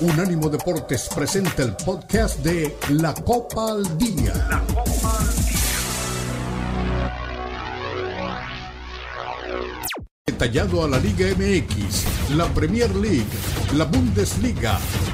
Unánimo Deportes presenta el podcast de La Copa al Día. La Copa al Día. Detallado a la Liga MX, la Premier League, la Bundesliga,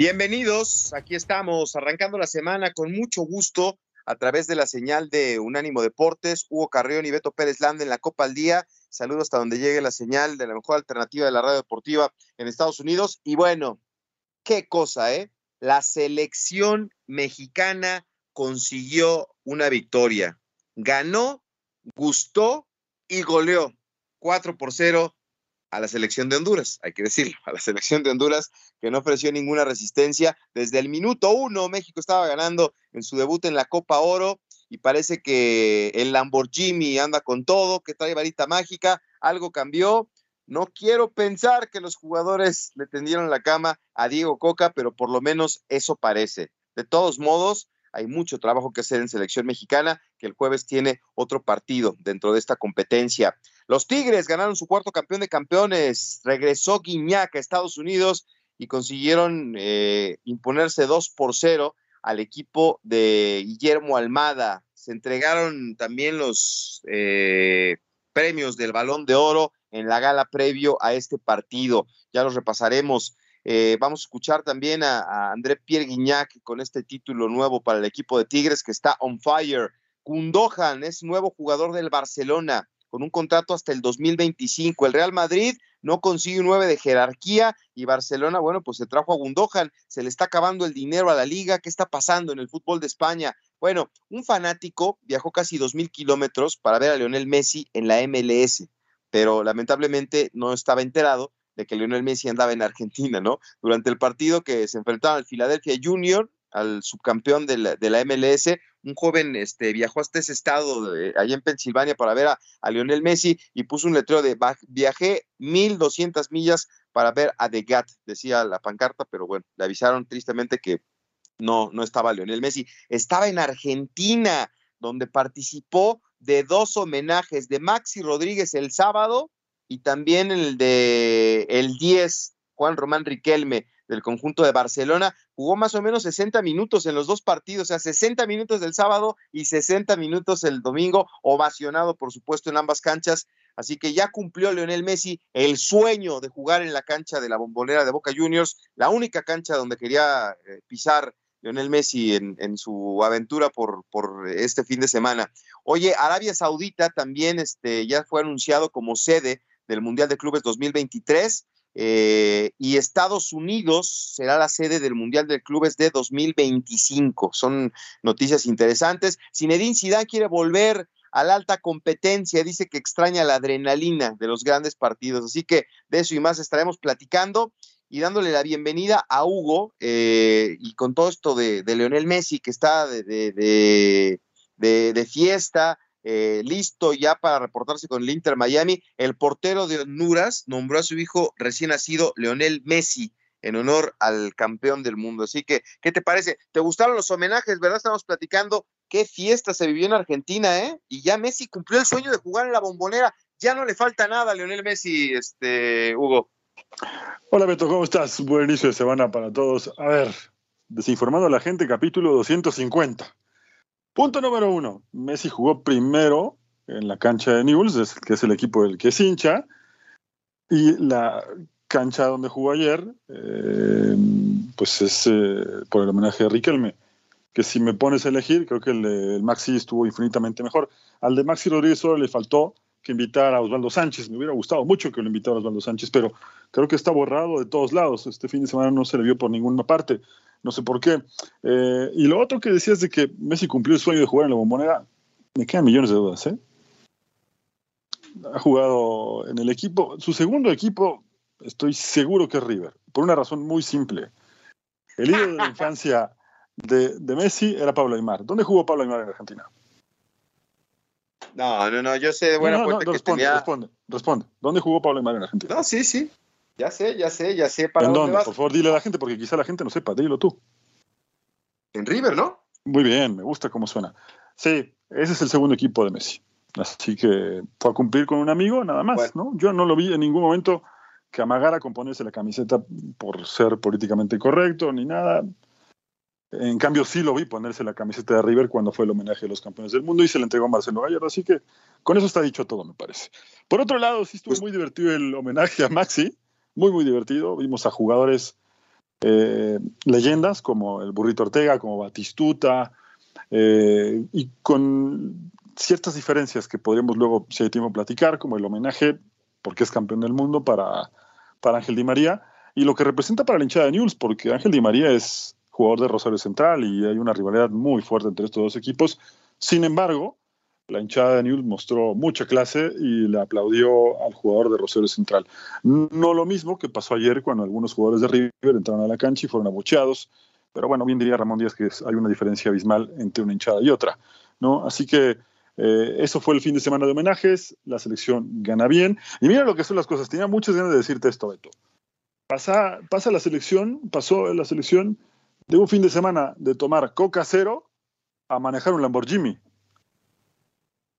Bienvenidos, aquí estamos arrancando la semana con mucho gusto a través de la señal de Unánimo Deportes, Hugo Carrión y Beto Pérez Landa en la Copa al Día. Saludos hasta donde llegue la señal de la mejor alternativa de la radio deportiva en Estados Unidos. Y bueno, qué cosa, ¿eh? La selección mexicana consiguió una victoria. Ganó, gustó y goleó 4 por 0 a la selección de Honduras, hay que decirlo, a la selección de Honduras que no ofreció ninguna resistencia. Desde el minuto uno México estaba ganando en su debut en la Copa Oro y parece que el Lamborghini anda con todo, que trae varita mágica, algo cambió. No quiero pensar que los jugadores le tendieron la cama a Diego Coca, pero por lo menos eso parece. De todos modos, hay mucho trabajo que hacer en selección mexicana, que el jueves tiene otro partido dentro de esta competencia. Los Tigres ganaron su cuarto campeón de campeones, regresó Guiñac a Estados Unidos y consiguieron eh, imponerse 2 por 0 al equipo de Guillermo Almada. Se entregaron también los eh, premios del Balón de Oro en la gala previo a este partido. Ya los repasaremos. Eh, vamos a escuchar también a, André Pierre Guignac con este título nuevo para el equipo de Tigres que está on fire. Kundohan es nuevo jugador del Barcelona con un contrato hasta el 2025. El Real Madrid no consigue un 9 de jerarquía y Barcelona, bueno, pues se trajo a Gundogan, se le está acabando el dinero a la liga, ¿qué está pasando en el fútbol de España? Bueno, un fanático viajó casi 2.000 kilómetros para ver a Lionel Messi en la MLS, pero lamentablemente no estaba enterado de que Lionel Messi andaba en Argentina, ¿no? Durante el partido que se enfrentaron al Philadelphia Junior, al subcampeón de la, de la MLS, un joven este, viajó hasta ese estado, de, allá en Pensilvania, para ver a, Lionel Messi y puso un letrero de viajé 1200 millas para ver a The Gat, decía la pancarta, pero bueno, le avisaron tristemente que no, no estaba Lionel Messi. Estaba en Argentina, donde participó de dos homenajes de Maxi Rodríguez el sábado y también el de el 10, Juan Román Riquelme del conjunto de Barcelona, jugó más o menos 60 minutos en los dos partidos, o sea, 60 minutos del sábado y 60 minutos el domingo, ovacionado por supuesto en ambas canchas, así que ya cumplió Leonel Messi el sueño de jugar en la cancha de la bombonera de Boca Juniors, la única cancha donde quería eh, pisar Leonel Messi en, su aventura por, por, este fin de semana. Oye, Arabia Saudita también este, ya fue anunciado como sede del Mundial de Clubes 2023 eh, y Estados Unidos será la sede del Mundial de Clubes de 2025. Son noticias interesantes. Zinedine Zidane quiere volver a la alta competencia, dice que extraña la adrenalina de los grandes partidos. Así que de eso y más estaremos platicando y dándole la bienvenida a Hugo eh, y con todo esto de, Leonel Messi que está de fiesta, eh, listo ya para reportarse con el Inter Miami. El portero de Honduras nombró a su hijo recién nacido, Leonel Messi, en honor al campeón del mundo. Así que, ¿qué te parece? ¿Te gustaron los homenajes, verdad? Estamos platicando qué fiesta se vivió en Argentina, ¿eh? Y ya Messi cumplió el sueño de jugar en la bombonera. Ya no le falta nada a Leonel Messi, este, Hugo. Hola Beto, ¿cómo estás? Buen inicio de semana para todos. A ver, desinformando a la gente, capítulo 250. Punto número uno. Messi jugó primero en la cancha de Newell's, que es el equipo del que es hincha, y la cancha donde jugó ayer, eh, pues es eh, por el homenaje de Riquelme, que si me pones a elegir, creo que el, el, Maxi estuvo infinitamente mejor. Al de Maxi Rodríguez solo le faltó que invitar a Osvaldo Sánchez. Me hubiera gustado mucho que lo invitara a Osvaldo Sánchez, pero creo que está borrado de todos lados. Este fin de semana no se le vio por ninguna parte no sé por qué. Eh, y lo otro que decías de que Messi cumplió el sueño de jugar en la bombonera, me quedan millones de dudas. ¿eh? Ha jugado en el equipo, su segundo equipo, estoy seguro que es River, por una razón muy simple. El ídolo de la infancia de, de, Messi era Pablo Aymar. ¿Dónde jugó Pablo Aymar en Argentina? No, no, no, yo sé de buena no, no, fuente que responde, tenía... responde, responde. ¿Dónde jugó Pablo Aymar en Argentina? No, sí, sí. Ya sé, ya sé, ya sé para ¿En dónde dónde? vas. Por favor, dile a la gente, porque quizá la gente no sepa. Dilo tú. En River, ¿no? Muy bien, me gusta cómo suena. Sí, ese es el segundo equipo de Messi. Así que fue a cumplir con un amigo, nada más, Bueno. ¿no? Yo no lo vi en ningún momento que amagara con ponerse la camiseta por ser políticamente correcto ni nada. En cambio, sí lo vi ponerse la camiseta de River cuando fue el homenaje a los campeones del mundo y se le entregó a Marcelo Gallardo. Así que con eso está dicho todo, me parece. Por otro lado, sí estuvo Pues- muy divertido el homenaje a Maxi, muy, muy divertido. Vimos a jugadores eh, leyendas como el Burrito Ortega, como Batistuta, eh, y con ciertas diferencias que podríamos luego, si hay tiempo, platicar, como el homenaje, porque es campeón del mundo, para, para Ángel Di María, y lo que representa para la hinchada de Newell's, porque Ángel Di María es jugador de Rosario Central y hay una rivalidad muy fuerte entre estos dos equipos. Sin embargo, la hinchada de Newell's mostró mucha clase y le aplaudió al jugador de Rosario Central. No lo mismo que pasó ayer cuando algunos jugadores de River entraron a la cancha y fueron abucheados, pero bueno, bien diría Ramón Díaz que hay una diferencia abismal entre una hinchada y otra, ¿no? Así que eh, eso fue el fin de semana de homenajes, la selección gana bien, y mira lo que son las cosas, tenía muchas ganas de decirte esto, Beto. Pasa, pasa la selección, pasó la selección de un fin de semana de tomar coca cero a manejar un Lamborghini.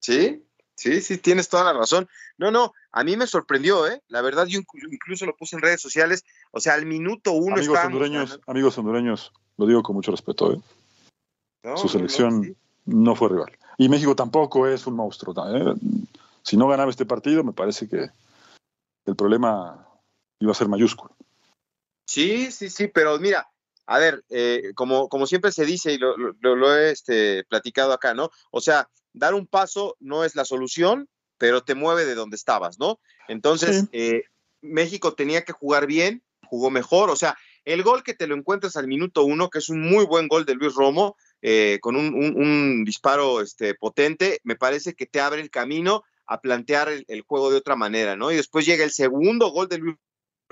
Sí, sí, sí, tienes toda la razón. No, no, a mí me sorprendió, ¿eh? La verdad, yo inclu- incluso lo puse en redes sociales. O sea, al minuto uno Amigos estábamos hondureños, amigos hondureños, lo digo con mucho respeto, ¿eh? No, su no, selección sí. no fue rival. Y México tampoco es un monstruo. ¿eh? Si no ganaba este partido, me parece que el problema iba a ser mayúsculo. Sí, sí, sí, pero mira, a ver, eh, como, como siempre se dice y lo- lo- lo he este, platicado acá, ¿no? O sea, dar un paso no es la solución, pero te mueve de donde estabas, ¿no? Entonces, Sí. eh, México tenía que jugar bien, jugó mejor, o sea, el gol que te lo encuentras al minuto uno, que es un muy buen gol de Luis Romo, eh, con un, un- un disparo este, potente, me parece que te abre el camino a plantear el, el juego de otra manera, ¿no? Y después llega el segundo gol de Luis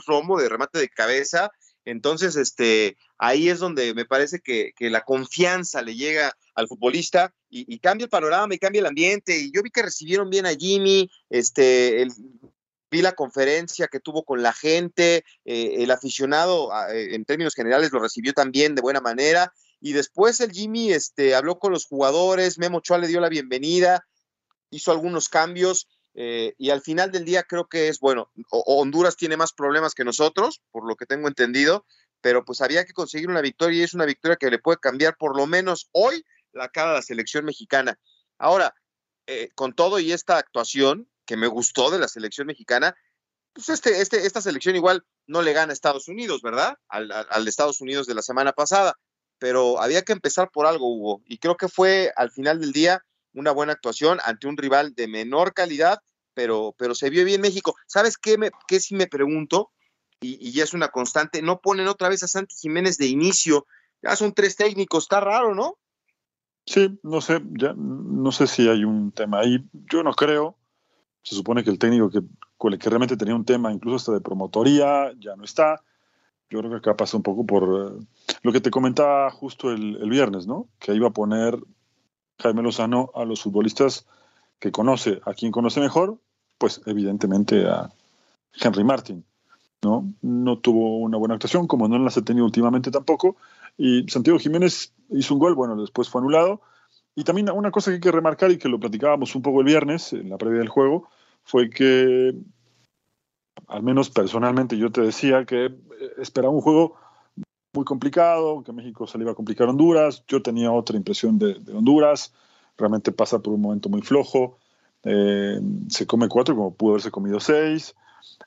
Romo de remate de cabeza, entonces, este, ahí es donde me parece que, que la confianza le llega al futbolista y, cambia el panorama y cambia el ambiente. Y yo vi que recibieron bien a Jimmy, este, vi la conferencia que tuvo con la gente, eh, el aficionado a- eh, en términos generales lo recibió también de buena manera. Y después el Jimmy este, habló con los jugadores, Memo Ochoa le dio la bienvenida, hizo algunos cambios. eh, y al final del día creo que es bueno. Honduras tiene más problemas que nosotros, por lo que tengo entendido, pero pues había que conseguir una victoria y es una victoria que le puede cambiar por lo menos hoy la cara a la selección mexicana. Ahora, eh, con todo y esta actuación que me gustó de la selección mexicana, pues este, este, esta selección igual no le gana a Estados Unidos, ¿verdad? Al, al, al Estados Unidos de la semana pasada, pero había que empezar por algo, Hugo, y creo que fue al final del día una buena actuación ante un rival de menor calidad, pero, pero se vio bien México. ¿Sabes qué, me, qué si me pregunto? Y, y es una constante, no ponen otra vez a Santi Jiménez de inicio, ya son tres técnicos, está raro, ¿no? Sí, no sé, ya no sé si hay un tema ahí. Yo no creo. Se supone que el técnico que, que realmente tenía un tema, incluso hasta de promotoría, ya no está. Yo creo que acá pasa un poco por eh, lo que te comentaba justo el, el viernes, ¿no? Que iba a poner Jaime Lozano a los futbolistas que conoce, a quien conoce mejor, pues evidentemente a Henry Martin, ¿no? No tuvo una buena actuación, como no las ha tenido últimamente tampoco, y Santiago Jiménez hizo un gol, bueno, después fue anulado, y también una cosa que hay que remarcar y que lo platicábamos un poco el viernes, en la previa del juego, fue que, al menos personalmente, yo te decía que eh, esperaba un juego muy complicado, que México se le iba a complicar a Honduras, yo tenía otra impresión de, Honduras, realmente pasa por un momento muy flojo, eh, se come cuatro como pudo haberse comido seis,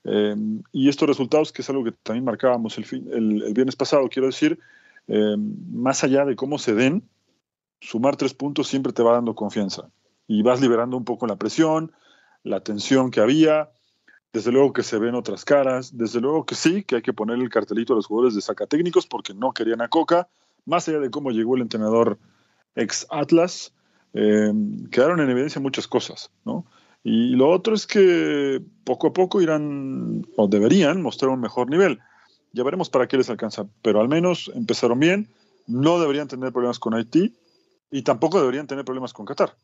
eh, y estos resultados, que es algo que también marcábamos el, fin, el viernes pasado, quiero decir, eh, más allá de cómo se den, sumar tres puntos siempre te va dando confianza y vas liberando un poco la presión, la tensión que había, desde luego que se ven otras caras, desde luego que sí, que hay que poner el cartelito a los jugadores de sacatécnicos porque no querían a Coca, más allá de cómo llegó el entrenador ex Atlas, eh, quedaron en evidencia muchas cosas, ¿no? Y lo otro es que poco a poco irán, o deberían, mostrar un mejor nivel. Ya veremos para qué les alcanza, pero al menos empezaron bien, no deberían tener problemas con Haití y tampoco deberían tener problemas con Qatar.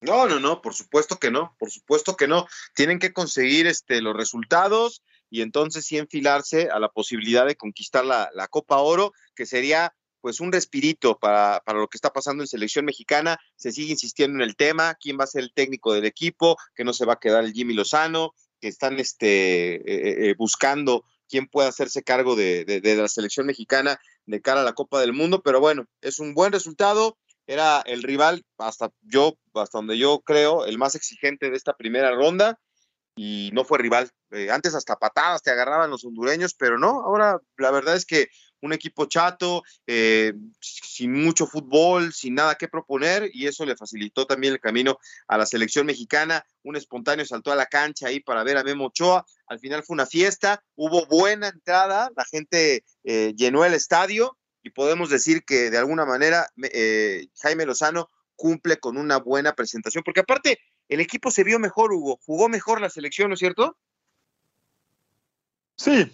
No, no, no, por supuesto que no, por supuesto que no. Tienen que conseguir este, los resultados y entonces sí enfilarse a la posibilidad de conquistar la, la Copa Oro, que sería pues un respirito para, para, lo que está pasando en selección mexicana. Se sigue insistiendo en el tema, quién va a ser el técnico del equipo, que no se va a quedar el Jimmy Lozano, que están este, eh, eh, buscando quién puede hacerse cargo de, la selección mexicana de cara a la Copa del Mundo, pero bueno, es un buen resultado. Era el rival, hasta yo, hasta donde yo creo, el más exigente de esta primera ronda y no fue rival. Eh, antes hasta patadas te agarraban los hondureños, pero no, ahora la verdad es que un equipo chato, eh, sin mucho fútbol, sin nada que proponer, y eso le facilitó también el camino a la selección mexicana. Un espontáneo saltó a la cancha ahí para ver a Memo Ochoa. Al final fue una fiesta, hubo buena entrada, la gente eh, llenó el estadio y podemos decir que de alguna manera eh, Jaime Lozano cumple con una buena presentación, porque aparte el equipo se vio mejor, Hugo, jugó mejor la selección, ¿no es cierto? Sí,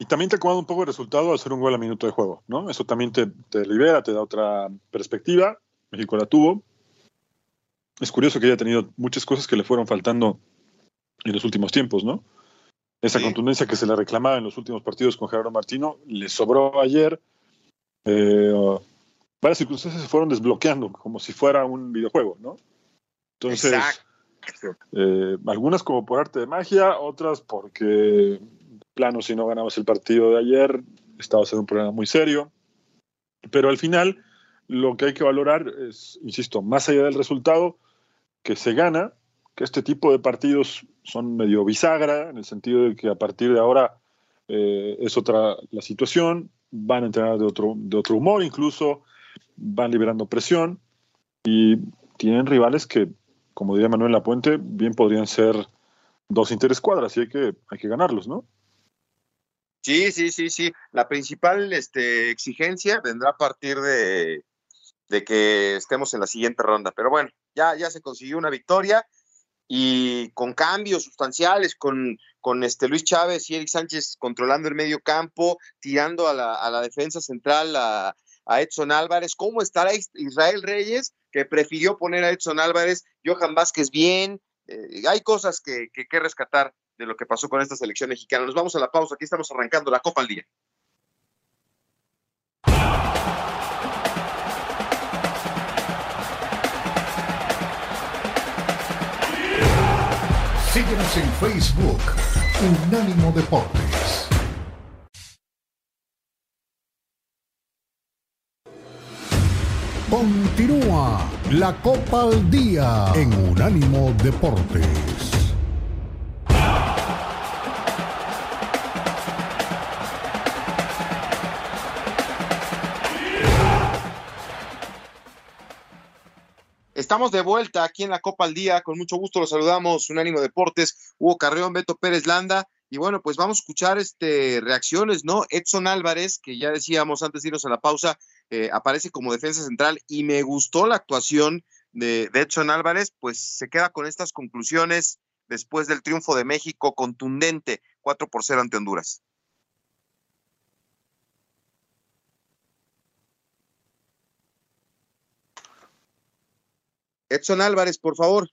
y también te acomoda un poco el resultado al hacer un gol a minuto de juego, ¿no? Eso también te, te, libera, te da otra perspectiva. México la tuvo. Es curioso que haya tenido muchas cosas que le fueron faltando en los últimos tiempos, ¿no? Esa sí. contundencia que se le reclamaba en los últimos partidos con Gerardo Martino le sobró ayer. Eh, varias circunstancias se fueron desbloqueando como si fuera un videojuego, ¿no? Entonces, eh, algunas como por arte de magia, otras porque plano, si no ganabas el partido de ayer, estaba siendo un problema muy serio. Pero al final, lo que hay que valorar es, insisto, más allá del resultado, que se gana, que este tipo de partidos son medio bisagra, en el sentido de que a partir de ahora eh, es otra la situación, van a entrenar de otro, de otro humor incluso, van liberando presión y tienen rivales que, como diría Manuel Lapuente, bien podrían ser dos interescuadras y hay que, hay que ganarlos, ¿no? Sí, sí, sí, sí. La principal este, exigencia vendrá a partir de, de, que estemos en la siguiente ronda. Pero bueno, ya, ya se consiguió una victoria y con cambios sustanciales, con, con este Luis Chávez y Eric Sánchez controlando el medio campo, tirando a la, a la defensa central a, a, Edson Álvarez. ¿Cómo estará Israel Reyes, que prefirió poner a Edson Álvarez? Johan Vázquez bien. Eh, hay cosas que, que, que rescatar de lo que pasó con esta selección mexicana. Nos vamos a la pausa, aquí estamos arrancando la Copa al Día. Síguenos en Facebook, Unánimo Deportes. Continúa la Copa al Día en Unánimo Deportes. Estamos de vuelta aquí en la Copa al Día. Con mucho gusto los saludamos. Unánimo Deportes, Hugo Carreón, Beto Pérez Landa. Y bueno, pues vamos a escuchar este, reacciones, ¿no? Edson Álvarez, que ya decíamos antes de irnos a la pausa, eh, aparece como defensa central y me gustó la actuación de, de Edson Álvarez, pues se queda con estas conclusiones después del triunfo de México contundente, 4 por 0 ante Honduras. Edson Álvarez, por favor.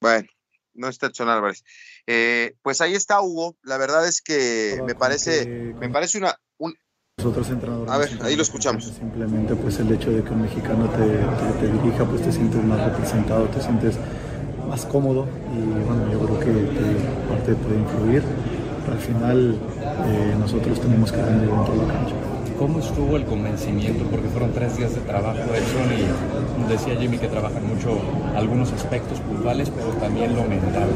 Bueno, no está Edson Álvarez. Eh, pues ahí está Hugo. La verdad es que me parece, que, me parece una. Un... Nosotros entrenadores. A ver, ahí lo escuchamos. Simplemente, pues el hecho de que un mexicano te, te, te, dirija, pues te sientes más representado, te sientes más cómodo y bueno, yo creo que, que parte puede influir. Pero al final, eh, nosotros tenemos que tener dentro de la cancha. ¿Cómo estuvo el convencimiento? Porque fueron tres días de trabajo, Edson, y decía Jimmy que trabajan mucho algunos aspectos puntuales, pero también lo mental.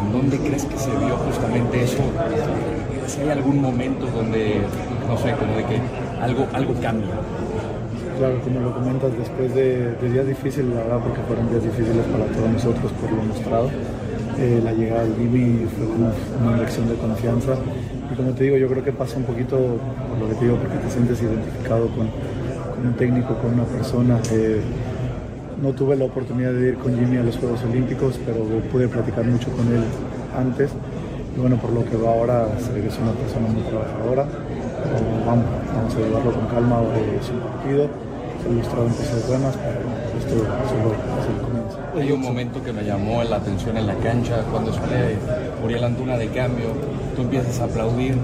¿En dónde crees que se vio justamente eso? Si hay algún momento donde, no sé, como de que algo, algo cambia. Claro, como lo comentas, después de, días difíciles, la verdad, porque fueron días difíciles para todos nosotros por lo mostrado. Eh, la llegada del Jimmy fue una, una lección de confianza y como te digo, yo creo que pasa un poquito por lo que te digo, porque te sientes identificado con, un técnico, con una persona. Eh, no tuve la oportunidad de ir con Jimmy a los Juegos Olímpicos, pero pude platicar mucho con él antes bueno, por lo que va ahora, se ve que es una persona muy trabajadora. Vamos, vamos a llevarlo con calma es un partido. Se ha mostrado en cosas buenas, pero esto solo es el comienzo. Hay un momento que me llamó la atención en la cancha, cuando sale Uriel Antuna de cambio, tú empiezas a aplaudir,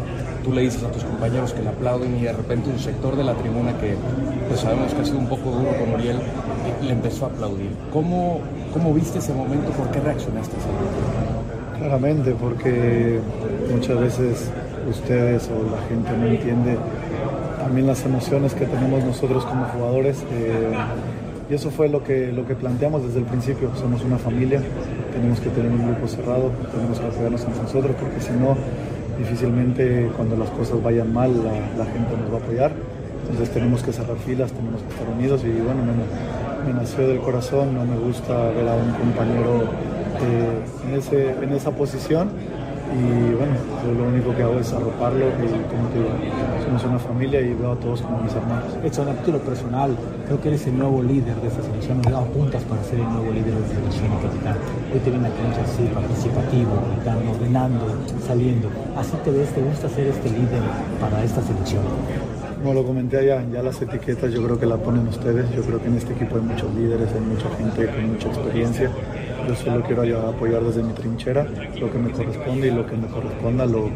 tú le dices a tus compañeros que le aplauden y de repente un sector de la tribuna que pues sabemos que ha sido un poco duro con Uriel, le empezó a aplaudir. ¿Cómo, cómo viste ese momento? ¿Por qué reaccionaste a ese momento? Claramente, porque muchas veces ustedes o la gente no entiende también las emociones que tenemos nosotros como jugadores. Eh, y eso fue lo que, lo que planteamos desde el principio. Somos una familia, tenemos que tener un grupo cerrado, tenemos que apoyarnos entre nosotros, porque si no, difícilmente cuando las cosas vayan mal la, gente nos va a apoyar. Entonces tenemos que cerrar filas, tenemos que estar unidos y bueno, me, nació del corazón, no me gusta ver a un compañero eh, en, esa posición y bueno, yo lo único que hago es arroparlo y como te digo, somos una familia y veo a todos como mis hermanos. Edson, a título personal, creo que eres el nuevo líder de esta selección, nos dado puntas para ser el nuevo líder de la selección capitán. Hoy te viene a cancha así, participativo, gritando, ordenando, saliendo. ¿Así te ves? ¿Te gusta ser este líder para esta selección? Como lo comenté allá, ya las etiquetas yo creo que las ponen ustedes. Yo creo que en este equipo hay muchos líderes, hay mucha gente con mucha experiencia. Yo solo quiero apoyar desde mi trinchera lo que me corresponde y lo que me corresponda lo,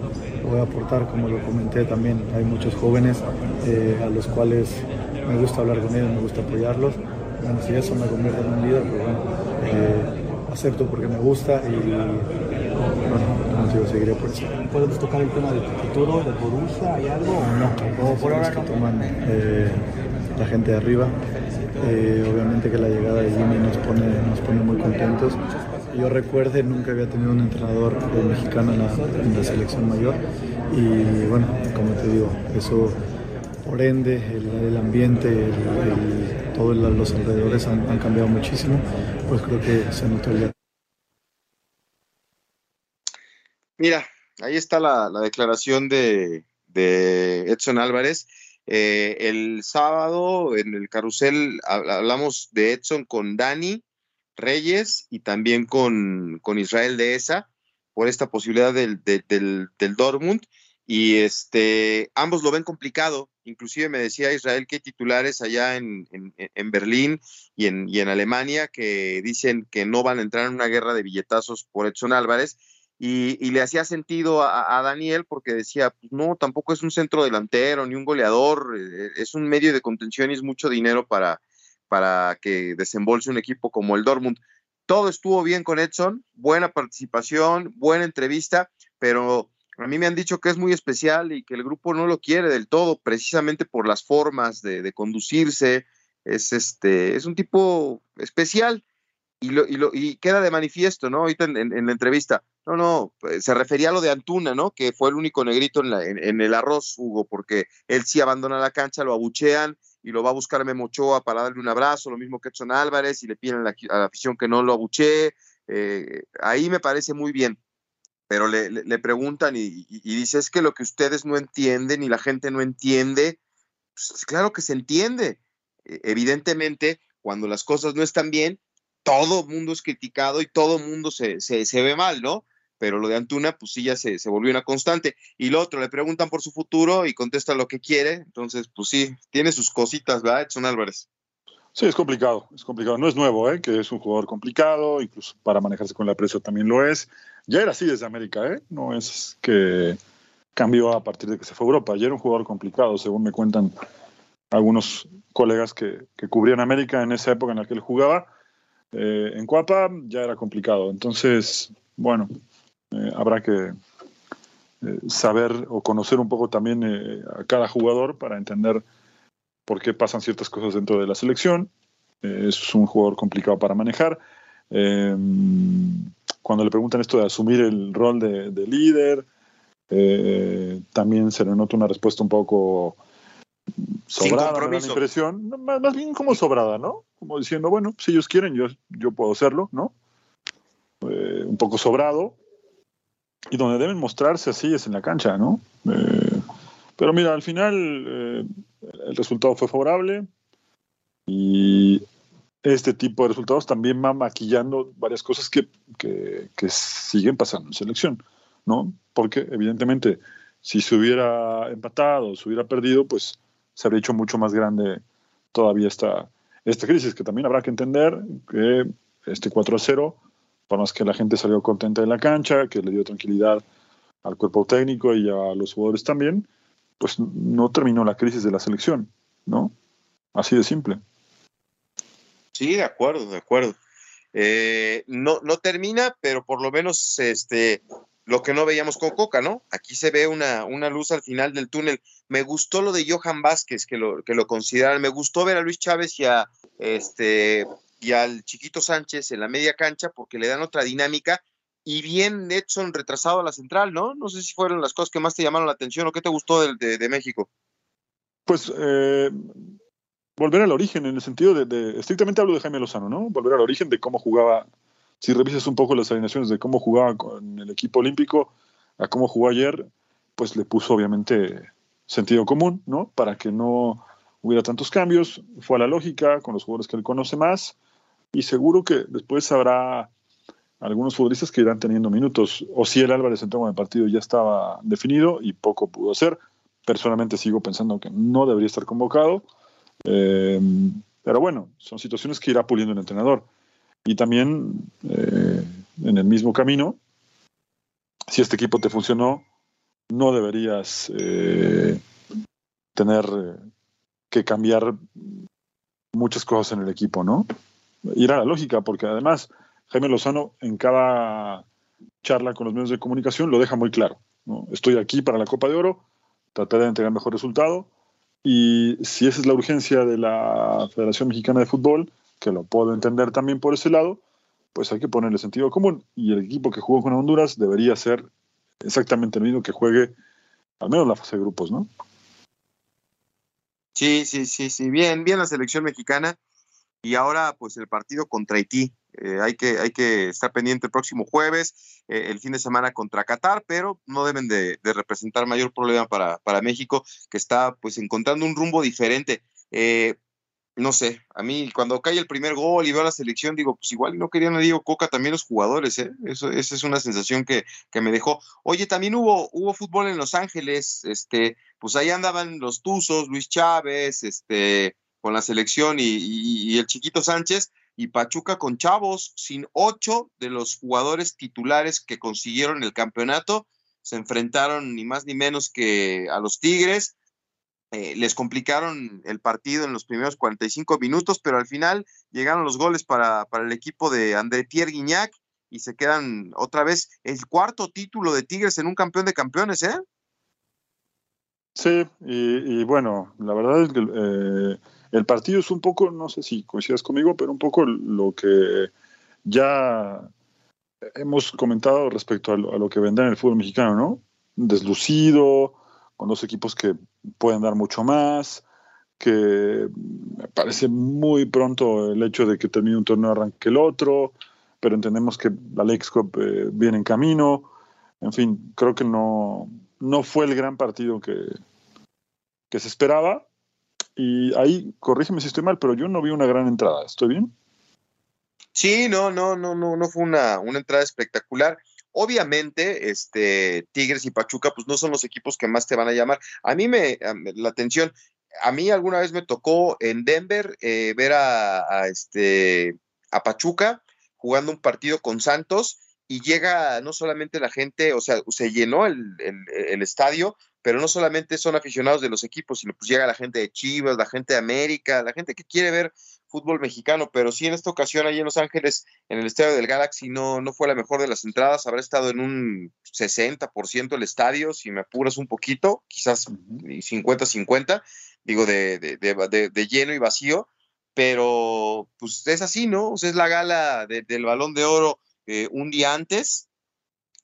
voy a aportar, como lo comenté también. Hay muchos jóvenes eh, a los cuales me gusta hablar con ellos, me gusta apoyarlos. Bueno, si eso me convierte en un líder, pues bueno, eh, acepto porque me gusta y bueno, yo seguiré por eso. ¿Podemos tocar el tema de tu futuro, de Borussia? ¿Hay algo o no? por ahora que toman eh, la gente de arriba. Eh, obviamente que la llegada de Jimmy nos pone, nos pone muy contentos. Yo recuerde, nunca había tenido un entrenador eh, mexicano en la, selección mayor y bueno, como te digo, eso por ende el, ambiente, todos los alrededores han, cambiado muchísimo, pues creo que se notó el Mira, ahí está la, declaración de, de Edson Álvarez. Eh, el sábado en el carrusel hablamos de Edson con Dani Reyes y también con, con Israel Dehesa por esta posibilidad del, del, Dortmund. Y este, ambos lo ven complicado. Inclusive me decía Israel que hay titulares allá en, en, Berlín y en, y en Alemania que dicen que no van a entrar en una guerra de billetazos por Edson Álvarez y, le hacía sentido a, Daniel porque decía, pues no, tampoco es un centro delantero ni un goleador, eh, es un medio de contención y es mucho dinero para, para que desembolse un equipo como el Dortmund. Todo estuvo bien con Edson, buena participación, buena entrevista, pero a mí me han dicho que es muy especial y que el grupo no lo quiere del todo, precisamente por las formas de, conducirse. Es, este, es un tipo especial y, lo, y, lo, y queda de manifiesto, ¿no? Ahorita en, la entrevista. No, no, pues, se refería a lo de Antuna, ¿no? Que fue el único negrito en, la, en, el arroz, Hugo, porque él sí abandona la cancha, lo abuchean y lo va a buscar Memochoa para darle un abrazo, lo mismo que Edson Álvarez, y le piden a la, afición que no lo abuchee. Eh, ahí me parece muy bien. Pero le, le, preguntan y, y, dice, es que lo que ustedes no entienden y la gente no entiende, pues claro que se entiende. E, evidentemente, cuando las cosas no están bien, todo mundo es criticado y todo mundo se, se, ve mal, ¿no? Pero lo de Antuna, pues sí, ya se, se, volvió una constante. Y lo otro, le preguntan por su futuro y contesta lo que quiere. Entonces, pues sí, tiene sus cositas, ¿verdad, Edson Álvarez? Sí, es complicado, es complicado. No es nuevo, ¿eh? que es un jugador complicado, incluso para manejarse con la presión también lo es. Ya era así desde América, ¿eh? No es que cambió a partir de que se fue a Europa. Ya era un jugador complicado, según me cuentan algunos colegas que, que cubrían América en esa época en la que él jugaba eh, en Cuapa ya era complicado. Entonces, bueno, eh, habrá que eh, saber o conocer un poco también a cada jugador para entender por qué pasan ciertas cosas dentro de la selección. es un jugador complicado para manejar. cuando le preguntan esto de asumir el rol de, líder, también se le nota una respuesta un poco sobrada, da la impresión, más, bien como sobrada, ¿no? Como diciendo, bueno, si ellos quieren, yo, yo puedo hacerlo, ¿no? Eh, un poco sobrado. Y donde deben mostrarse así es en la cancha, ¿no? Eh, pero mira, al final eh, el resultado fue favorable y este tipo de resultados también va maquillando varias cosas que, que, que siguen pasando en selección. ¿no? Porque evidentemente si se hubiera empatado, se hubiera perdido, pues se habría hecho mucho más grande todavía esta, esta crisis, que también habrá que entender que este 4 a 0, por más que la gente salió contenta de la cancha, que le dio tranquilidad al cuerpo técnico y a los jugadores también, pues no terminó la crisis de la selección, ¿no? Así de simple. Sí, de acuerdo, de acuerdo. Eh, no, no termina, pero por lo menos este, lo que no veíamos con Coca, ¿no? Aquí se ve una, una luz al final del túnel. Me gustó lo de Johan Vázquez, que lo, que lo consideran. Me gustó ver a Luis Chávez y, a, este, y al Chiquito Sánchez en la media cancha porque le dan otra dinámica. Y bien Edson retrasado a la central, ¿no? No sé si fueron las cosas que más te llamaron la atención o qué te gustó de, de, México. Pues eh, volver al origen, en el sentido de, estrictamente hablo de Jaime Lozano, ¿no? Volver al origen de cómo jugaba, si revisas un poco las alineaciones de cómo jugaba con el equipo olímpico, a cómo jugó ayer, pues le puso obviamente sentido común, ¿no? Para que no hubiera tantos cambios, fue a la lógica, con los jugadores que él conoce más, y seguro que después habrá algunos futbolistas que irán teniendo minutos. O si el Álvarez entró en el partido ya estaba definido y poco pudo hacer. Personalmente sigo pensando que no debería estar convocado. Eh, pero bueno, son situaciones que irá puliendo el entrenador. Y también eh, en el mismo camino, si este equipo te funcionó, no deberías eh, tener que cambiar muchas cosas en el equipo, ¿no? Ir a la lógica, porque además Jaime Lozano en cada charla con los medios de comunicación lo deja muy claro. ¿no? Estoy aquí para la Copa de Oro, trataré de entregar mejor resultado, y si esa es la urgencia de la Federación Mexicana de Fútbol, que lo puedo entender también por ese lado, pues hay que ponerle sentido común. Y el equipo que jugó con Honduras debería ser exactamente el mismo que juegue al menos la fase de grupos, ¿no? Sí, sí, sí, sí. Bien, bien la selección mexicana. Y ahora, pues el partido contra Haití. Eh, hay, que, hay que estar pendiente el próximo jueves, eh, el fin de semana contra Qatar, pero no deben de, representar mayor problema para, para, México, que está pues encontrando un rumbo diferente. Eh, no sé, a mí cuando cae el primer gol y veo a la selección, digo, pues igual no querían a Diego Coca también los jugadores, ¿eh? Eso, esa es una sensación que, que, me dejó. Oye, también hubo, hubo fútbol en Los Ángeles, este, pues ahí andaban los Tuzos, Luis Chávez, este, con la selección y el chiquito Sánchez, y Pachuca con Chavos, sin ocho de los jugadores titulares que consiguieron el campeonato, se enfrentaron ni más ni menos que a los Tigres. Eh, les complicaron el partido en los primeros 45 minutos, pero al final llegaron los goles para, para el equipo de André Pierre Guignac y se quedan otra vez el cuarto título de Tigres en un campeón de campeones, ¿eh? Sí, y, bueno, la verdad es que eh, el partido es un poco, no sé si coincidas conmigo, pero un poco lo que ya hemos comentado respecto a lo, que vendrá en el fútbol mexicano, ¿no? Deslucido, con dos equipos que pueden dar mucho más, que me parece muy pronto el hecho de que termine un torneo arranque el otro, pero entendemos que la Lex Cup eh, viene en camino. En fin, creo que no, no fue el gran partido que, que se esperaba, y ahí, corrígeme si estoy mal, pero yo no vi una gran entrada. ¿Estoy bien? Sí, no, no, no, no, no fue una, una entrada espectacular. Obviamente, este, Tigres y Pachuca, pues no son los equipos que más te van a llamar. A mí me, la atención, a mí alguna vez me tocó en Denver eh, ver a, este, a Pachuca jugando un partido con Santos y llega no solamente la gente, o sea, se llenó el, el estadio, pero no solamente son aficionados de los equipos, sino pues llega la gente de Chivas, la gente de América, la gente que quiere ver fútbol mexicano, pero sí en esta ocasión allí en Los Ángeles, en el estadio del Galaxy, no, no fue la mejor de las entradas, habrá estado en un 60% el estadio, si me apuras un poquito, quizás 50-50, digo, de, de, de, lleno y vacío, pero pues es así, ¿no? O sea, es la gala del balón de oro eh, un día antes,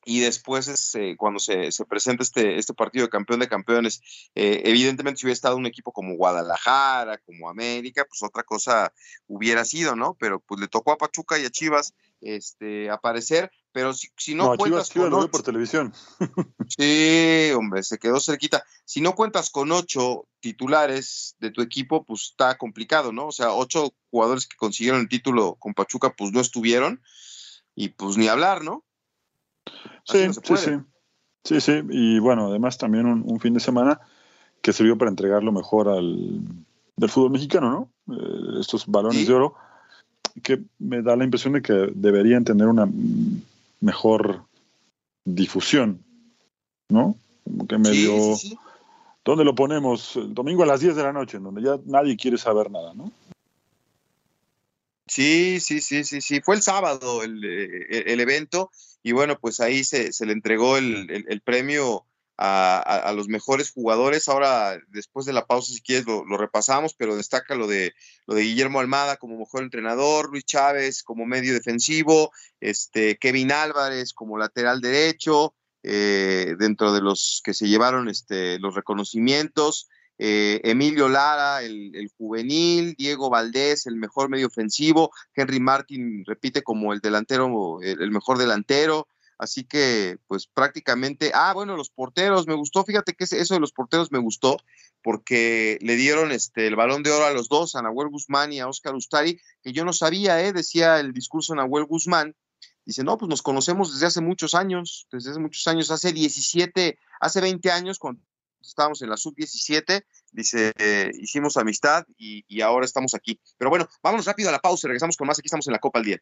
y después es eh, cuando se, presenta este, este partido de campeón de campeones, eh, evidentemente si hubiera estado un equipo como Guadalajara, como América, pues otra cosa hubiera sido, ¿no? Pero pues le tocó a Pachuca y a Chivas este, aparecer, pero si, si no, cuentas con ocho, por televisión. sí, hombre, se quedó cerquita. Si no cuentas con ocho titulares de tu equipo, pues está complicado, ¿no? O sea, ocho jugadores que consiguieron el título con Pachuca, pues no estuvieron, y pues ni hablar, ¿no? Sí, sí, sí. Sí, sí, y bueno, además también un, fin de semana que sirvió para entregar lo mejor al del fútbol mexicano, ¿no? Eh, estos balones de oro, que me da la impresión de que deberían tener una mejor difusión, ¿no? Como que medio... ¿Dónde lo ponemos? El domingo a las 10 de la noche, en donde ya nadie quiere saber nada, ¿no? Sí, sí, sí, sí, sí. Fue el sábado el, eh, evento y bueno, pues ahí se, le entregó el, premio a, los mejores jugadores. Ahora, después de la pausa, si quieres, lo, repasamos, pero destaca lo de, lo de Guillermo Almada como mejor entrenador, Luis Chávez como medio defensivo, este, Kevin Álvarez como lateral derecho, eh, dentro de los que se llevaron este, los reconocimientos. Eh, Emilio Lara, el, juvenil, Diego Valdés, el mejor medio ofensivo, Henry Martin repite como el delantero, el, mejor delantero, así que pues prácticamente, ah, bueno, los porteros, me gustó, fíjate que eso de los porteros me gustó, porque le dieron este, el balón de oro a los dos, a Nahuel Guzmán y a Oscar Ustari, que yo no sabía, ¿eh? decía el discurso de Nahuel Guzmán, dice, no, pues nos conocemos desde hace muchos años, desde hace muchos años, hace 17, hace 20 años, cuando estábamos en la sub-17, dice, hicimos amistad y, ahora estamos aquí. Pero bueno, vámonos rápido a la pausa, regresamos con más, aquí estamos en la Copa al Día.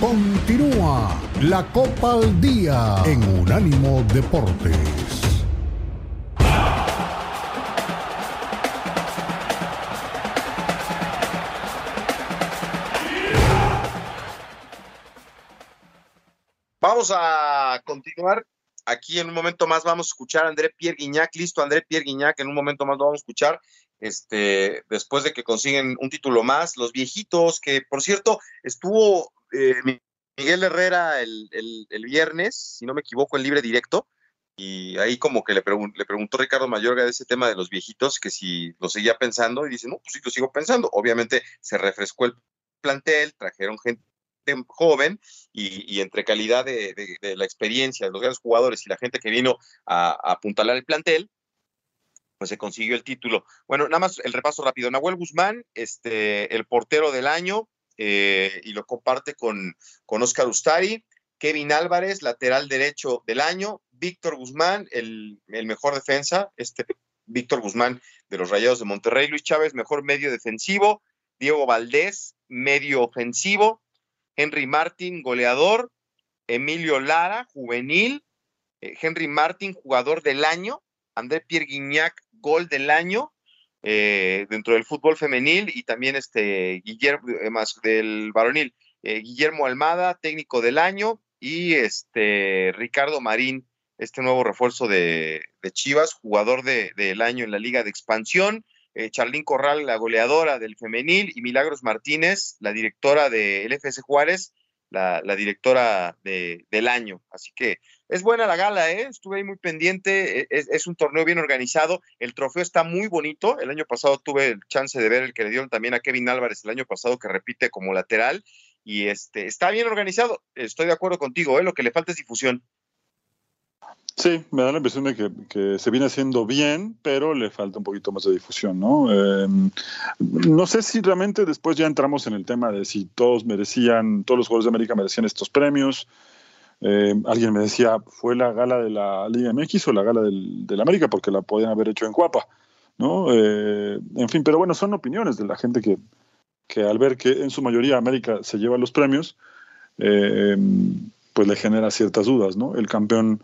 Continúa la Copa al Día en Unánimo Deportes. A continuar. Aquí en un momento más vamos a escuchar a André Pierre Guignac. Listo, André Pierre Guignac, en un momento más lo vamos a escuchar. Este, después de que consiguen un título más, los viejitos, que por cierto, estuvo eh, Miguel Herrera el, viernes, si no me equivoco, en libre directo, y ahí como que le, le preguntó Ricardo Mayorga de ese tema de los viejitos, que si lo seguía pensando, y dice, no, pues sí, lo sigo pensando. Obviamente se refrescó el plantel, trajeron gente joven y, entre calidad de, la experiencia de los grandes jugadores y la gente que vino a, apuntalar el plantel, pues se consiguió el título. Bueno, nada más el repaso rápido. Nahuel Guzmán, este, el portero del año, eh, y lo comparte con, con Oscar Ustari. Kevin Álvarez, lateral derecho del año. Víctor Guzmán, el, el mejor defensa, este Víctor Guzmán de los Rayados de Monterrey. Luis Chávez, mejor medio defensivo. Diego Valdés, medio ofensivo. Henry Martin, goleador, Emilio Lara, juvenil, eh, Henry Martin, jugador del año, André Pierre Guignac, gol del año, eh, dentro del fútbol femenil y también este Guillermo eh, más del varonil Guillermo Almada técnico del año y este Ricardo Marín este nuevo refuerzo de, Chivas jugador del año en la liga de expansión eh, Charlín Corral, la goleadora del femenil, y Milagros Martínez, la directora del FS Juárez, la, directora del año. Así que es buena la gala, ¿eh? estuve ahí muy pendiente, e, es, un torneo bien organizado, el trofeo está muy bonito, el año pasado tuve el chance de ver el que le dieron también a Kevin Álvarez el año pasado, que repite como lateral, y este, está bien organizado, estoy de acuerdo contigo, ¿eh? lo que le falta es difusión. Sí, me da la impresión de que, se viene haciendo bien, pero le falta un poquito más de difusión, ¿no? Em, no sé si realmente después ya entramos en el tema de si todos merecían, todos los jugadores de América merecían estos premios. Em, alguien me decía, ¿fue la gala de la Liga MX o la gala del, la América? Porque la podían haber hecho en Cuapa, ¿no? Eh, en fin, pero bueno, son opiniones de la gente que, que al ver que en su mayoría América se lleva los premios, em, pues le genera ciertas dudas, ¿no? El campeón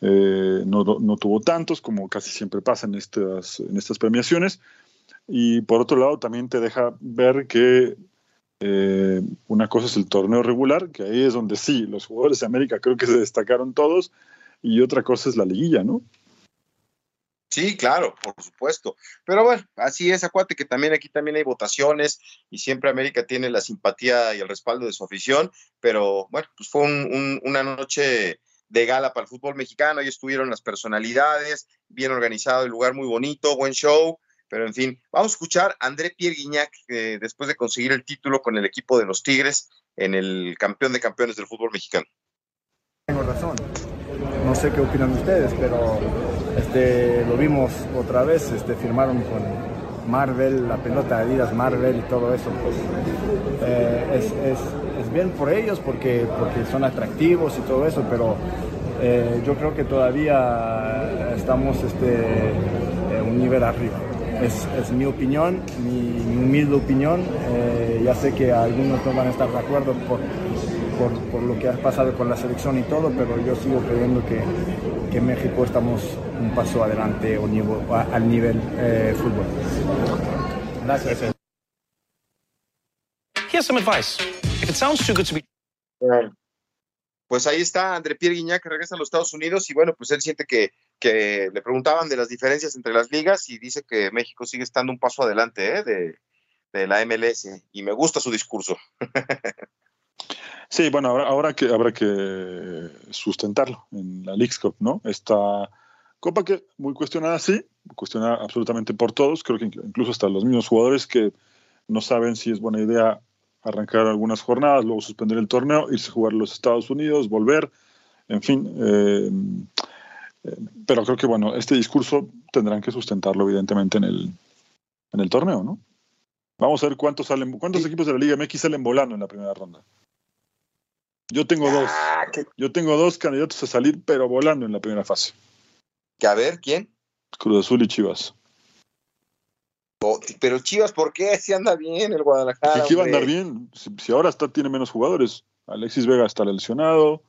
eh, no, no, tuvo tantos como casi siempre pasa en estas, en estas premiaciones. Y por otro lado, también te deja ver que eh, una cosa es el torneo regular, que ahí es donde sí, los jugadores de América creo que se destacaron todos, y otra cosa es la liguilla, ¿no? Sí, claro, por supuesto. Pero bueno, así es, acuérdate que también aquí también hay votaciones y siempre América tiene la simpatía y el respaldo de su afición, pero bueno, pues fue una noche de gala para el fútbol mexicano. Ahí estuvieron las personalidades, bien organizado, el lugar muy bonito, buen show. Pero en fin, vamos a escuchar a André Pierre Guignac, después de conseguir el título con el equipo de los Tigres en el campeón de campeones del fútbol mexicano. Tengo razón. No sé qué opinan ustedes, pero este, lo vimos otra vez. Este, firmaron con, Marvel, la pelota de Adidas Marvel y todo eso, pues eh, es, es, bien por ellos porque, porque son atractivos y todo eso, pero eh, yo creo que todavía estamos este, un nivel arriba. Es, es mi opinión, mi, mi humilde opinión. Eh, ya sé que algunos no van a estar de acuerdo por, por, por, lo que ha pasado con la selección y todo, pero yo sigo creyendo que, que México estamos un paso adelante o nivel, al nivel eh, fútbol. Gracias. Here's some advice. If it sounds too good to be pues ahí está André Pierre Guignac que regresa a los Estados Unidos y bueno, pues él siente que, que, le preguntaban de las diferencias entre las ligas y dice que México sigue estando un paso adelante ¿eh? de, de, la MLS y me gusta su discurso. sí, bueno, ahora, ahora, que habrá que sustentarlo en la Leagues Cup, ¿no? Esta copa que muy cuestionada, sí, cuestionada absolutamente por todos, creo que incluso hasta los mismos jugadores que no saben si es buena idea arrancar algunas jornadas, luego suspender el torneo, irse a jugar a los Estados Unidos, volver, en fin. Eh, eh, pero creo que, bueno, este discurso tendrán que sustentarlo, evidentemente, en el, en el torneo, ¿no? Vamos a ver cuántos salen, cuántos equipos de la Liga MX salen volando en la primera ronda. Yo tengo dos. Yo tengo dos candidatos a salir, pero volando en la primera fase. Que a ver, ¿quién? Cruz Azul y Chivas. Pero Chivas, ¿por qué? Si anda bien el Guadalajara. ¿Qué va a andar bien? Si, si, ahora está, tiene menos jugadores. Alexis Vega está lesionado,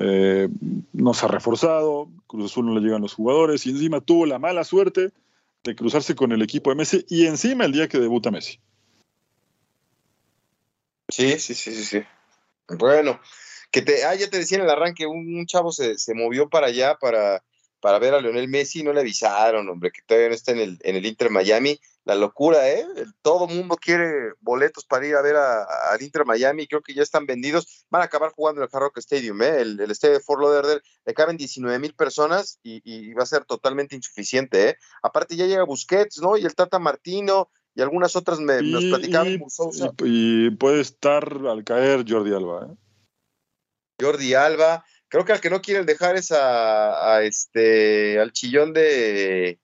eh, no se ha reforzado, Cruz Azul no le llegan los jugadores y encima tuvo la mala suerte de cruzarse con el equipo de Messi y encima el día que debuta Messi. Sí, sí, sí, sí, sí. Bueno, que te, ah, ya te decía en el arranque, un, un chavo se, se movió para allá para para ver a Lionel Messi, no le avisaron, hombre, que todavía no está en el, en el Inter Miami. La locura, ¿eh? Todo mundo quiere boletos para ir a ver al Inter Miami, creo que ya están vendidos. Van a acabar jugando en el Hard Rock Stadium, ¿eh? El, el estadio de Fort Lauderdale, le caben 19 mil personas y, y, va a ser totalmente insuficiente, ¿eh? Aparte ya llega Busquets, ¿no? Y el Tata Martino y algunas otras me, y, nos platicaban. Y, y, puede estar al caer Jordi Alba, ¿eh? Jordi Alba, creo que al que no quieren dejar es a, a, este al chillón de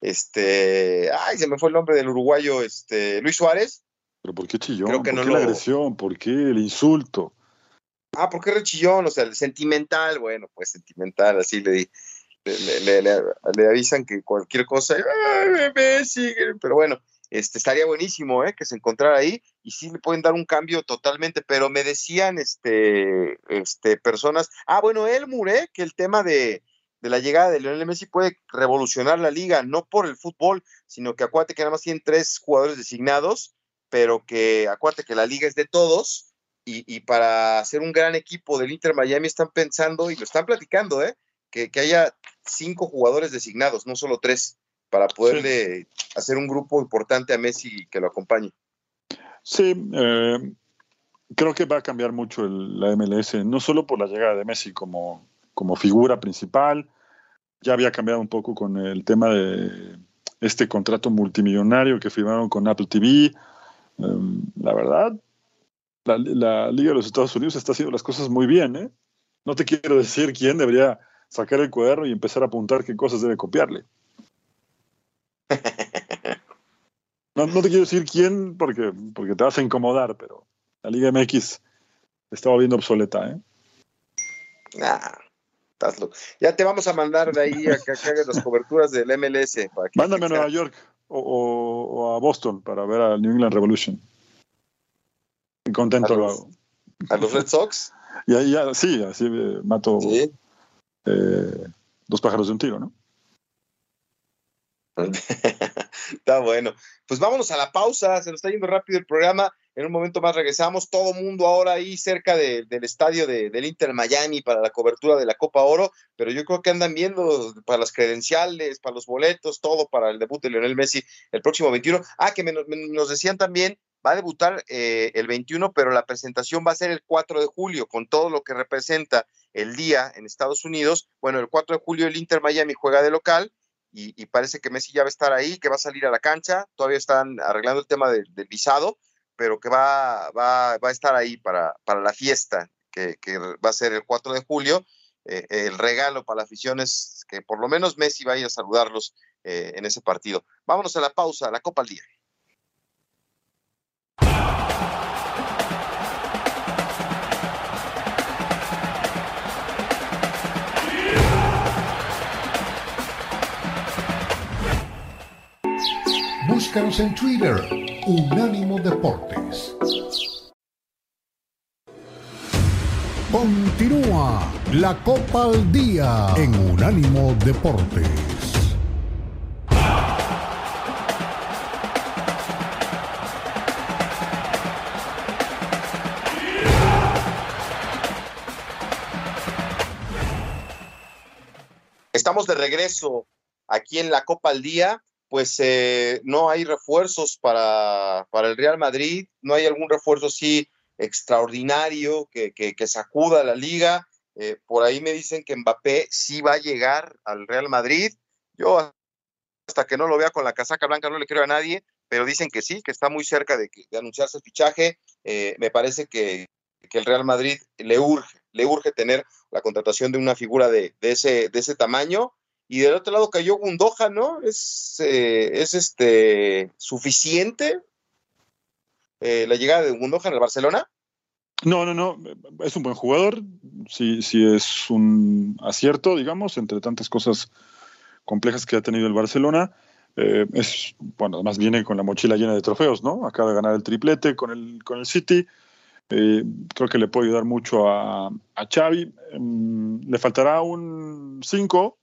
este ay se me fue el nombre del uruguayo este Luis Suárez. Pero por qué chillón creo que ¿Por no qué lo... la agresión por qué el insulto ah por qué el chillón o sea el sentimental bueno pues sentimental así le le, le, le, le avisan que cualquier cosa ay, Messi, pero bueno este, estaría buenísimo ¿eh? que se encontrara ahí y sí le pueden dar un cambio totalmente, pero me decían este, este, personas, ah, bueno, Elmur, ¿eh? que el tema de, de la llegada de Lionel Messi puede revolucionar la liga, no por el fútbol, sino que acuérdate que nada más tienen tres jugadores designados, pero que acuérdate que la liga es de todos y, y para hacer un gran equipo del Inter Miami están pensando y lo están platicando, ¿eh? que, que haya cinco jugadores designados, no solo tres para poderle sí. hacer un grupo importante a Messi que lo acompañe. Sí, eh, creo que va a cambiar mucho el, la MLS, no solo por la llegada de Messi como, como figura principal, ya había cambiado un poco con el tema de este contrato multimillonario que firmaron con Apple TV. Um, la verdad, la, la, Liga de los Estados Unidos está haciendo las cosas muy bien. ¿eh? No te quiero decir quién debería sacar el cuaderno y empezar a apuntar qué cosas debe copiarle. No, no, te quiero decir quién porque, porque te vas a incomodar, pero la Liga MX estaba viendo obsoleta, ¿eh? Nah, ya te vamos a mandar de ahí a que, hagas las coberturas del MLS. Para que Mándame a Nueva York o, o, o, a Boston para ver a New England Revolution. Y contento ¿A los, lo hago. ¿A los Red Sox? y ahí ya, sí, así eh, mato ¿Sí? Eh, dos pájaros de un tiro, ¿no? está bueno. Pues vámonos a la pausa, se nos está yendo rápido el programa. En un momento más regresamos. Todo mundo ahora ahí cerca de, del estadio de, del Inter Miami para la cobertura de la Copa Oro, pero yo creo que andan viendo para las credenciales, para los boletos, todo para el debut de Lionel Messi el próximo 21. Ah, que nos decían también, va a debutar eh, el 21, pero la presentación va a ser el 4 de julio, con todo lo que representa el día en Estados Unidos. Bueno, el 4 de julio el Inter Miami juega de local y, y, parece que Messi ya va a estar ahí, que va a salir a la cancha, todavía están arreglando el tema del, visado, pero que va, va, va, a estar ahí para, para la fiesta, que, que, va a ser el 4 de julio. Eh, el regalo para la afición es que por lo menos Messi vaya a saludarlos eh, en ese partido. Vámonos a la pausa, la Copa al Día. Búscanos en Twitter, Unánimo Deportes. Continúa la Copa al Día en Unánimo Deportes. Estamos de regreso aquí en la Copa al Día pues eh, no hay refuerzos para, para, el Real Madrid, no hay algún refuerzo así extraordinario que, que, sacuda la liga. Eh, por ahí me dicen que Mbappé sí va a llegar al Real Madrid. Yo hasta que no lo vea con la casaca blanca no le creo a nadie, pero dicen que sí, que está muy cerca de, de anunciarse el fichaje. Eh, me parece que, que, el Real Madrid le urge, le urge tener la contratación de una figura de, de ese, de ese tamaño y del otro lado cayó Gundoja, ¿no? Es, eh, es este suficiente eh, la llegada de Gundoja en el Barcelona. No, no, no, es un buen jugador, sí, sí es un acierto, digamos, entre tantas cosas complejas que ha tenido el Barcelona. Eh, es, bueno, además viene con la mochila llena de trofeos, ¿no? Acaba de ganar el triplete con el, con el City. creo que le puede ayudar mucho a, a Xavi. Mm, le faltará un 5,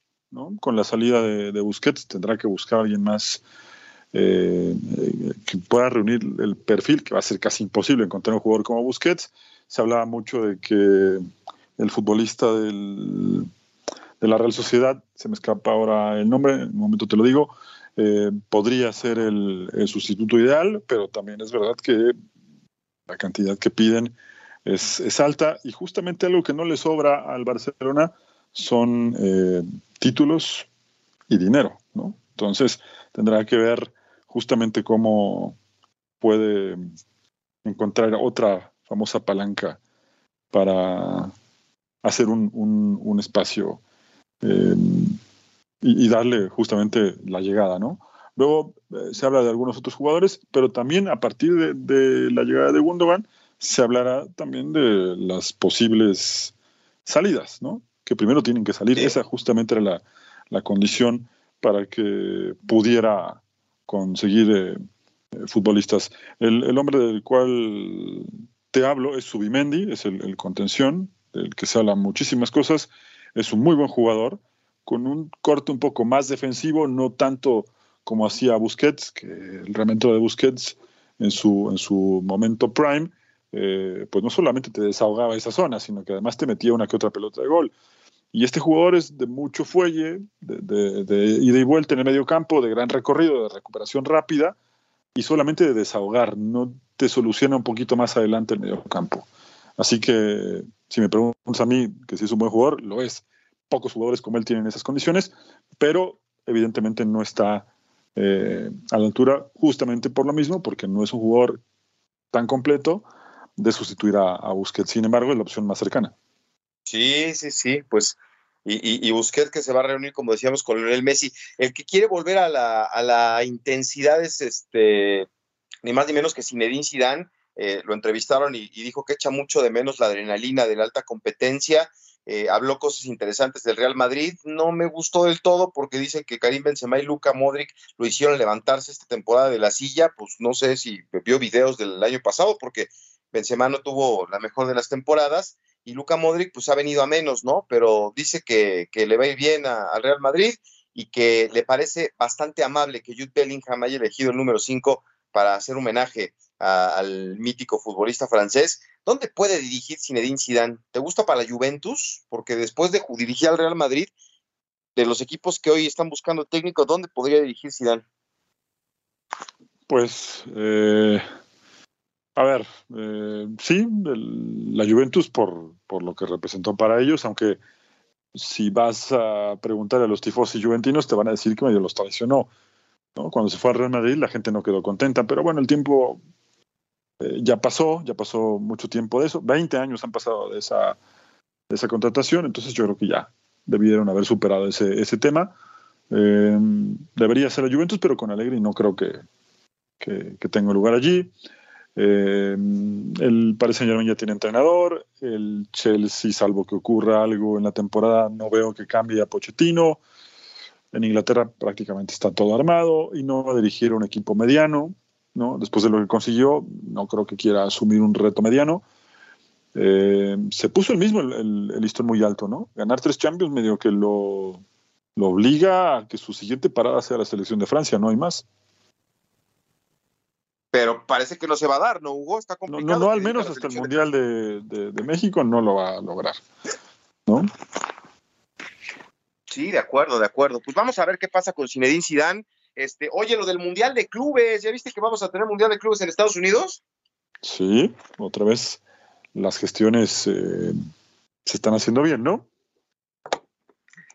con la salida de, Busquets tendrá que buscar a alguien más eh, que pueda reunir el perfil, que va a ser casi imposible encontrar un jugador como Busquets. Se hablaba mucho de que el futbolista del, de la Real Sociedad, se me escapa ahora el nombre, en un momento te lo digo, eh, podría ser el, sustituto ideal, pero también es verdad que la cantidad que piden es, es, alta y justamente algo que no le sobra al Barcelona son eh, títulos y dinero, ¿no? Entonces tendrá que ver justamente cómo puede encontrar otra famosa palanca para hacer un, espacio eh, y, darle justamente la llegada, ¿no? Luego eh, se habla de algunos otros jugadores, pero también a partir de, de, la llegada de Gundogan se hablará también de las posibles salidas, ¿no? Que primero tienen que salir. Esa justamente era la, condición para que pudiera conseguir eh, eh, futbolistas. El, hombre del cual te hablo es Subimendi, es el, contención, del que se hablan muchísimas cosas. Es un muy buen jugador, con un corte un poco más defensivo, no tanto como hacía Busquets, que el remento de Busquets en su, en su momento prime, eh, pues no solamente te desahogaba esa zona, sino que además te metía una que otra pelota de gol. Y este jugador es de mucho fuelle, de, de, ida y vuelta en el medio campo, de gran recorrido, de recuperación rápida y solamente de desahogar, no te soluciona un poquito más adelante el medio campo. Así que si me preguntas a mí que si es un buen jugador, lo es. Pocos jugadores como él tienen esas condiciones, pero evidentemente no está eh, a la altura justamente por lo mismo, porque no es un jugador tan completo de sustituir a, a Busquets. Sin embargo, es la opción más cercana. Sí, sí, sí, pues y, y, Busquets que se va a reunir, como decíamos, con Lionel Messi. El que quiere volver a la, a la intensidad es este, ni más ni menos que Zinedine Zidane. Eh, lo entrevistaron y, dijo que echa mucho de menos la adrenalina de la alta competencia. Eh, habló cosas interesantes del Real Madrid. No me gustó del todo porque dice que Karim Benzema y Luka Modric lo hicieron levantarse esta temporada de la silla. Pues no sé si vio videos del año pasado porque Benzema no tuvo la mejor de las temporadas y Luca Modric pues ha venido a menos, ¿no? Pero dice que, le va a ir bien al Real Madrid y que le parece bastante amable que Jude Bellingham haya elegido el número 5 para hacer homenaje al mítico futbolista francés. ¿Dónde puede dirigir Zinedine Zidane? ¿Te gusta para la Juventus? Porque después de dirigir al Real Madrid, de los equipos que hoy están buscando técnico, ¿dónde podría dirigir Zidane? Pues eh, a ver, eh, sí, la Juventus por, por, lo que representó para ellos, aunque si vas a preguntar a los tifosi juventinos te van a decir que medio los traicionó. ¿no? Cuando se fue al Real Madrid la gente no quedó contenta, pero bueno, el tiempo eh, ya pasó, ya pasó mucho tiempo de eso, 20 años han pasado de esa, de esa contratación, entonces yo creo que ya debieron haber superado ese, ese tema. Eh, debería ser la Juventus, pero con Allegri no creo que, que tenga lugar allí. Eh, el Paris Saint Germain ya tiene entrenador. El Chelsea, salvo que ocurra algo en la temporada, no veo que cambie a Pochettino. En Inglaterra prácticamente está todo armado y no va a dirigir un equipo mediano. ¿no? Después de lo que consiguió, no creo que quiera asumir un reto mediano. Eh, se puso el mismo el, listón muy alto, ¿no? Ganar tres Champions medio que lo, lo obliga a que su siguiente parada sea la selección de Francia, no hay más pero parece que no se va a dar, ¿no, Hugo? Está complicado. No, no, no al menos hasta el Mundial de, de, de, México no lo va a lograr, ¿no? Sí, de acuerdo, de acuerdo. Pues vamos a ver qué pasa con Zinedine Zidane. Este, oye, lo del Mundial de Clubes, ¿ya viste que vamos a tener Mundial de Clubes en Estados Unidos? Sí, otra vez las gestiones eh, se están haciendo bien, ¿no?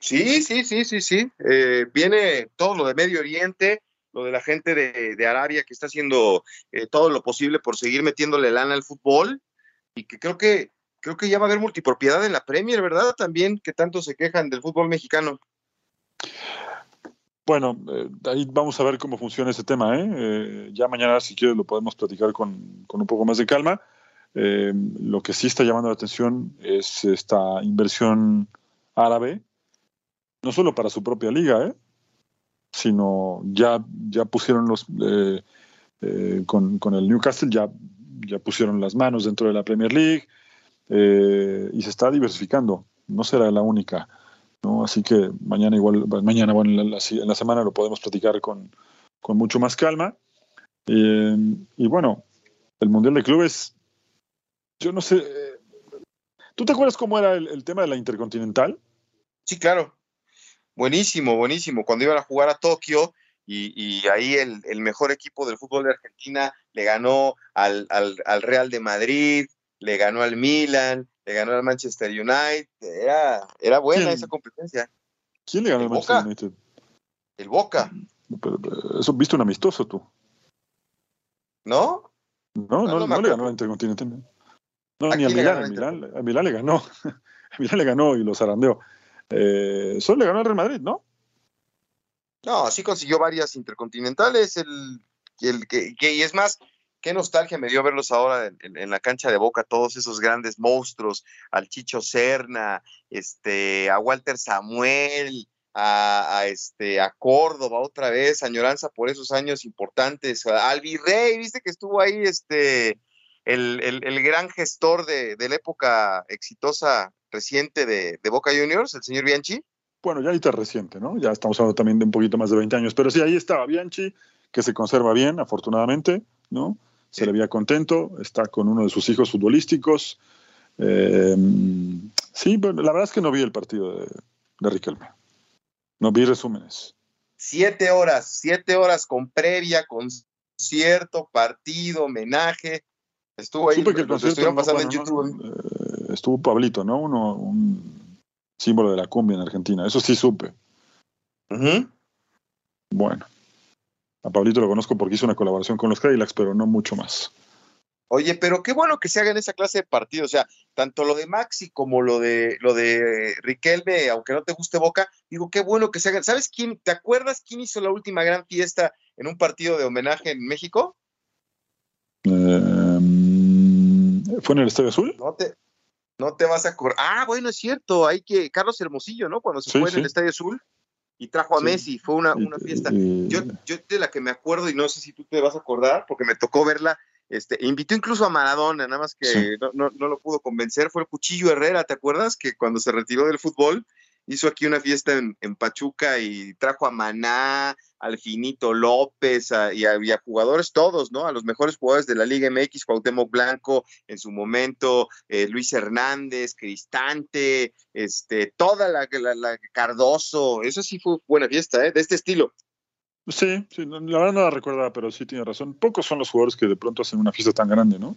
Sí, sí, sí, sí, sí. Eh, viene todo lo de Medio Oriente, de la gente de, de Arabia que está haciendo eh, todo lo posible por seguir metiéndole lana al fútbol y que creo que creo que ya va a haber multipropiedad en la Premier, ¿verdad? También que tanto se quejan del fútbol mexicano. Bueno, eh, ahí vamos a ver cómo funciona ese tema. ¿eh? Eh, ya mañana, si quieres, lo podemos platicar con, con un poco más de calma. lo que sí está llamando la atención es esta inversión árabe, no solo para su propia liga, ¿eh? Sino ya, ya pusieron los, eh, eh, con, con, el Newcastle, ya, ya pusieron las manos dentro de la Premier League eh, y se está diversificando, no será la única. ¿no? Así que mañana igual, mañana, bueno, en la, semana lo podemos platicar con, con mucho más calma. y bueno, el Mundial de Clubes, yo no sé, ¿tú te acuerdas cómo era el tema de la Intercontinental? Sí, claro. Buenísimo, buenísimo. Cuando iban a jugar a Tokio y, y ahí el, el, mejor equipo del fútbol de Argentina le ganó al, al, al, Real de Madrid, le ganó al Milan, le ganó al Manchester United. Era, era buena ¿Quién? esa competencia. ¿Quién le ganó al Manchester United? El Boca. Pero, pero, eso viste un amistoso tú. ¿No? No, no, no, no le ganó al Intercontinental. No, ni a Milán, a Milán, a Milán le ganó. a Milán le ganó y lo zarandeó. Eh, solo le ganó al Real Madrid, ¿no? No, sí consiguió varias intercontinentales, el, que, y es más, qué nostalgia me dio verlos ahora en, la cancha de Boca, todos esos grandes monstruos, al Chicho Serna, este, a Walter Samuel, a, a, este, a Córdoba otra vez, añoranza por esos años importantes, al Virrey, viste que estuvo ahí, este, el, el, el gran gestor de, de, la época exitosa reciente de, de, Boca Juniors, el señor Bianchi? Bueno, ya ahorita reciente, ¿no? Ya estamos hablando también de un poquito más de 20 años, pero sí, ahí estaba Bianchi, que se conserva bien, afortunadamente, ¿no? Se sí. le veía contento, está con uno de sus hijos futbolísticos. Eh, sí, pero la verdad es que no vi el partido de, de Riquelme. No vi resúmenes. Siete horas, siete horas con previa, concierto, partido, homenaje. Estuvo ahí, Supe que el concierto, pasando en YouTube. No, eh, estuvo Pablito, ¿no? Uno, un símbolo de la cumbia en Argentina. Eso sí supe. Uh -huh. Bueno. A Pablito lo conozco porque hizo una colaboración con los Cadillacs, pero no mucho más. Oye, pero qué bueno que se hagan esa clase de partidos, o sea, tanto lo de Maxi como lo de lo de Riquelme, aunque no te guste Boca, digo, qué bueno que se hagan. ¿Sabes quién? ¿Te acuerdas quién hizo la última gran fiesta en un partido de homenaje en México? Eh, ¿Fue en el Estadio Azul? No te, no te vas a acordar. Ah, bueno, es cierto, hay que Carlos Hermosillo, ¿no? Cuando se sí, fue sí. en el Estadio Azul y trajo a sí. Messi, fue una, una fiesta. Yo, yo de la que me acuerdo y no sé si tú te vas a acordar porque me tocó verla este, invitó incluso a Maradona, nada más que no, no, no, lo pudo convencer, fue el Cuchillo Herrera, ¿te acuerdas? Que cuando se retiró del fútbol hizo aquí una fiesta en, Pachuca y trajo a Maná, al Finito López y, a, jugadores todos, ¿no? A los mejores jugadores de la Liga MX, Cuauhtémoc Blanco en su momento, eh, Luis Hernández, Cristante, este, toda la, la, la, Cardoso, eso sí fue buena fiesta, ¿eh? De este estilo. Sí, sí, la verdad no la recordaba, pero sí tiene razón. Pocos son los jugadores que de pronto hacen una fiesta tan grande, ¿no?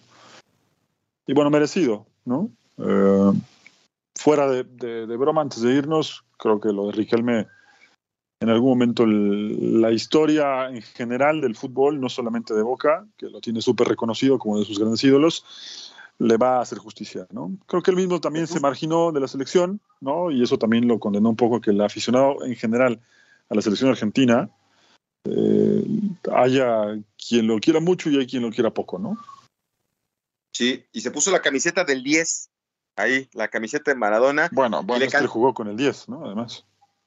Y bueno, merecido, ¿no? Eh, fuera de, broma, antes de irnos, creo que lo de Riquelme, en algún momento la historia en general del fútbol, no solamente de Boca, que lo tiene súper reconocido como de sus grandes ídolos, le va a hacer justicia, ¿no? Creo que él mismo también se marginó de la selección, ¿no? Y eso también lo condenó un poco que el aficionado en general a la selección argentina, eh, haya quien lo quiera mucho y hay quien lo quiera poco, ¿no? Sí, y se puso la camiseta del 10, ahí, la camiseta de Maradona. Bueno, bueno, es que jugó con el 10, ¿no? Además.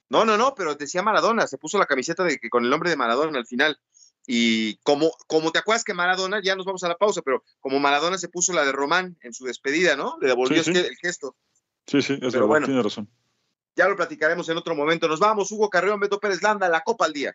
No, no, no, pero decía Maradona, se puso la camiseta de, con el nombre de Maradona al final. Y como, como te acuerdas que Maradona, ya nos vamos a la pausa, pero como Maradona se puso la de Román en su despedida, ¿no? Le devolvió el gesto. Sí, sí, es verdad, bueno, tiene razón. Ya lo platicaremos en otro momento. Nos vamos, Hugo Carreón, Beto Pérez Landa, la Copa al Día.